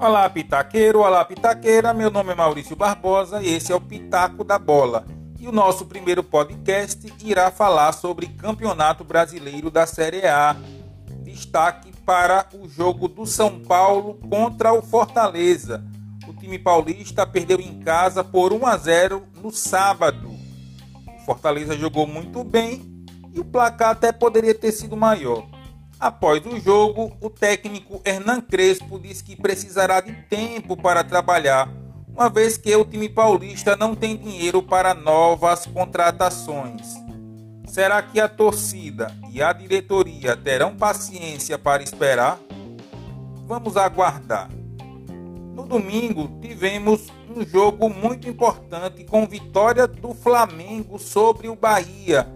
Olá, pitaqueiro, olá, pitaqueira. Meu nome é Maurício Barbosa e esse é o Pitaco da Bola. E o nosso primeiro podcast irá falar sobre Campeonato Brasileiro da Série A. Destaque para o jogo do São Paulo contra o Fortaleza. O time paulista perdeu em casa por 1 a 0 no sábado. O Fortaleza jogou muito bem e o placar até poderia ter sido maior. Após o jogo, o técnico Hernan Crespo disse que precisará de tempo para trabalhar, uma vez que o time paulista não tem dinheiro para novas contratações. Será que a torcida e a diretoria terão paciência para esperar? Vamos aguardar. No domingo, tivemos um jogo muito importante com vitória do Flamengo sobre o Bahia,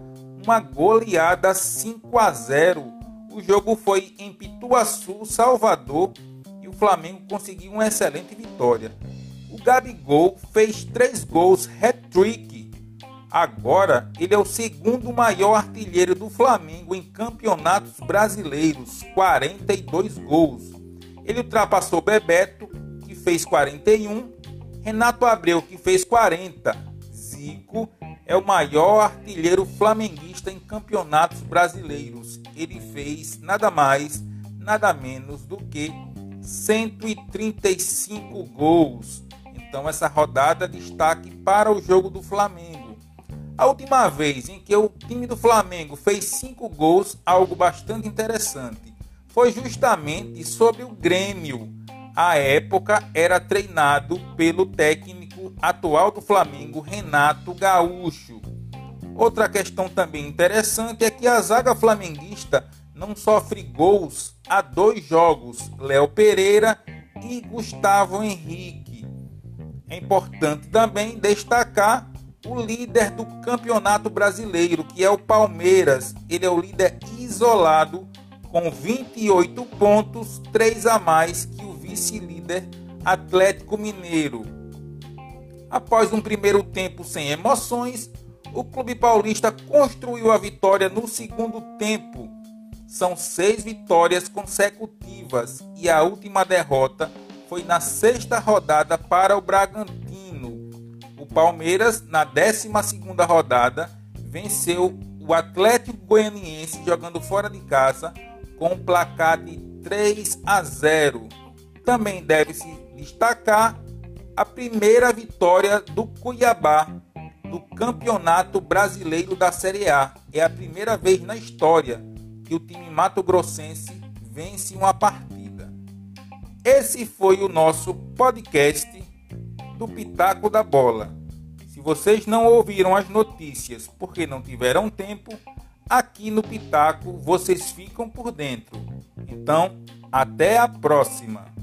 uma goleada 5 a 0 o jogo foi em Pituaçu, Salvador, e o Flamengo conseguiu uma excelente vitória. O Gabigol fez três gols hat-trick. Agora ele é o segundo maior artilheiro do Flamengo em campeonatos brasileiros, 42 gols. Ele ultrapassou Bebeto, que fez 41, Renato Abreu, que fez 40, Zico é o maior artilheiro flamenguista em campeonatos brasileiros. Ele fez nada mais, nada menos do que 135 gols. Então essa rodada destaque para o jogo do Flamengo. A última vez em que o time do Flamengo fez 5 gols, algo bastante interessante, foi justamente sobre o Grêmio. A época era treinado pelo técnico atual do Flamengo, Renato Gaúcho. Outra questão também interessante é que a zaga flamenguista não sofre gols há dois jogos, Léo Pereira e Gustavo Henrique. É importante também destacar o líder do Campeonato Brasileiro, que é o Palmeiras. Ele é o líder isolado com 28 pontos, 3 a mais que o vice-líder Atlético Mineiro. Após um primeiro tempo sem emoções, o Clube Paulista construiu a vitória no segundo tempo. São seis vitórias consecutivas e a última derrota foi na sexta rodada para o Bragantino. O Palmeiras, na décima segunda rodada, venceu o Atlético Goianiense jogando fora de casa com um placar de 3 a 0. Também deve-se destacar a primeira vitória do Cuiabá no Campeonato Brasileiro da Série A. É a primeira vez na história que o time mato-grossense vence uma partida. Esse foi o nosso podcast do Pitaco da Bola. Se vocês não ouviram as notícias porque não tiveram tempo, aqui no Pitaco vocês ficam por dentro. Então, até a próxima!